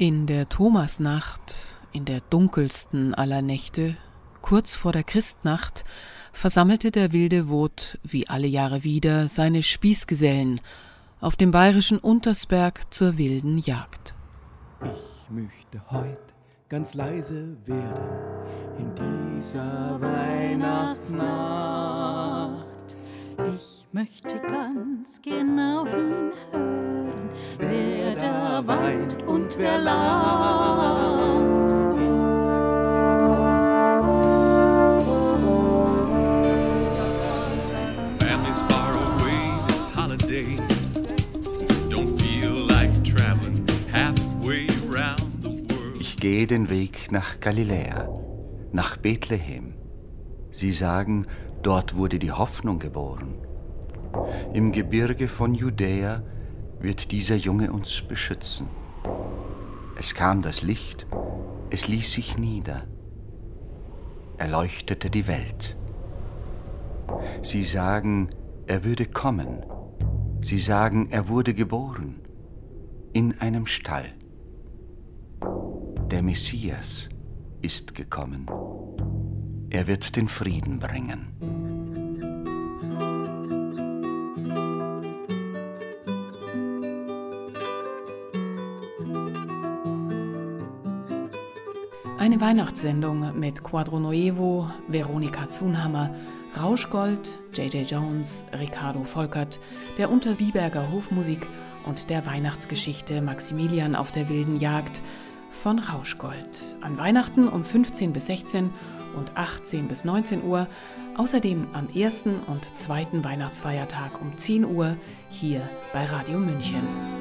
In der Thomasnacht, in der dunkelsten aller Nächte, kurz vor der Christnacht, versammelte der wilde Wot wie alle Jahre wieder seine Spießgesellen auf dem bayerischen Untersberg zur wilden Jagd. Ich möchte heut ganz leise werden in dieser Weihnachtsnacht. Ich möchte ganz genau hinhören, wer weint und wer lacht. Families far away this. Ich gehe den Weg nach Galiläa, nach Bethlehem. Sie sagen, dort wurde die Hoffnung geboren. Im Gebirge von Judäa wird dieser Junge uns beschützen. Es kam das Licht, es ließ sich nieder, er leuchtete die Welt. Sie sagen, er würde kommen. Sie sagen, er wurde geboren in einem Stall. Der Messias ist gekommen. Er wird den Frieden bringen. Eine Weihnachtssendung mit Quadro Nuevo, Veronika Zunhammer, Rauschgold, J.J. Jones, Ricardo Volkert, der Unterbiberger Hofmusik und der Weihnachtsgeschichte Maximilian auf der wilden Jagd von Rauschgold. An Weihnachten um 15 bis 16 und 18 bis 19 Uhr, außerdem am ersten und zweiten Weihnachtsfeiertag um 10 Uhr hier bei Radio München.